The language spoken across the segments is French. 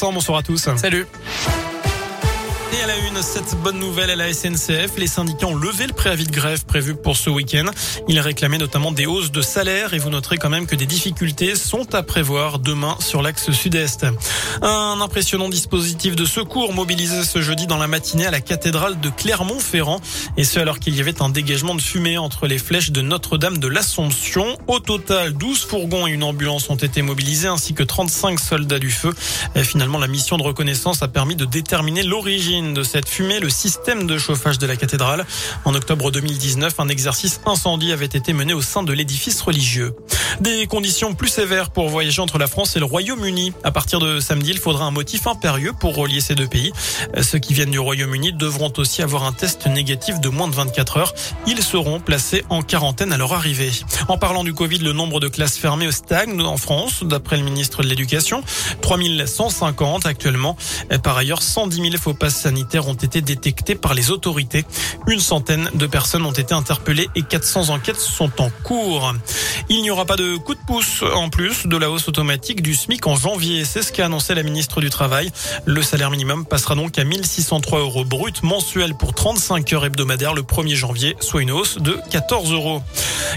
Bonsoir à tous. Salut. Et à la une, cette bonne nouvelle à la SNCF, les syndicats ont levé le préavis de grève prévu pour ce week-end. Ils réclamaient notamment des hausses de salaire et vous noterez quand même que des difficultés sont à prévoir demain sur l'axe sud-est. Un impressionnant dispositif de secours mobilisé ce jeudi dans la matinée à la cathédrale de Clermont-Ferrand et ce alors qu'il y avait un dégagement de fumée entre les flèches de Notre-Dame de l'Assomption. Au total, 12 fourgons et une ambulance ont été mobilisés ainsi que 35 soldats du feu. Et finalement, la mission de reconnaissance a permis de déterminer l'origine de cette fumée, le système de chauffage de la cathédrale. En octobre 2019, un exercice incendie avait été mené au sein de l'édifice religieux. Des conditions plus sévères pour voyager entre la France et le Royaume-Uni. À partir de samedi, il faudra un motif impérieux pour relier ces deux pays. Ceux qui viennent du Royaume-Uni devront aussi avoir un test négatif de moins de 24 heures. Ils seront placés en quarantaine à leur arrivée. En parlant du Covid, le nombre de classes fermées stagne en France, d'après le ministre de l'Éducation. 3150 actuellement. Par ailleurs, 110 000 faux passes sanitaires ont été détectés par les autorités. Une centaine de personnes ont été interpellées et 400 enquêtes sont en cours. Il n'y aura pas de coup de pouce en plus de la hausse automatique du SMIC en janvier. C'est ce qu'a annoncé la ministre du Travail. Le salaire minimum passera donc à 1603 euros brut mensuel pour 35 heures hebdomadaires le 1er janvier, soit une hausse de 14 euros.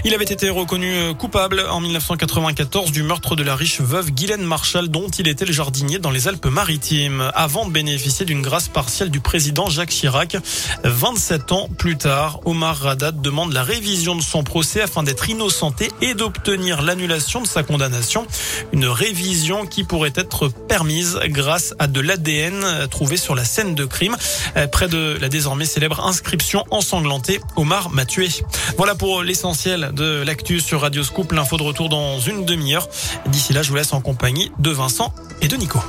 Il avait été reconnu coupable en 1994 du meurtre de la riche veuve Guylaine Marshall dont il était le jardinier dans les Alpes-Maritimes avant de bénéficier d'une grâce partielle du président Jacques Chirac. 27 ans plus tard, Omar Radat demande la révision de son procès afin d'être innocenté et d'obtenir l'annulation de sa condamnation. Une révision qui pourrait être permise grâce à de l'ADN trouvé sur la scène de crime près de la désormais célèbre inscription ensanglantée Omar m'a tué. Voilà pour l'essentiel de l'actu sur Radio Scoop. L'info de retour dans une demi-heure. D'ici là, je vous laisse en compagnie de Vincent et de Nico.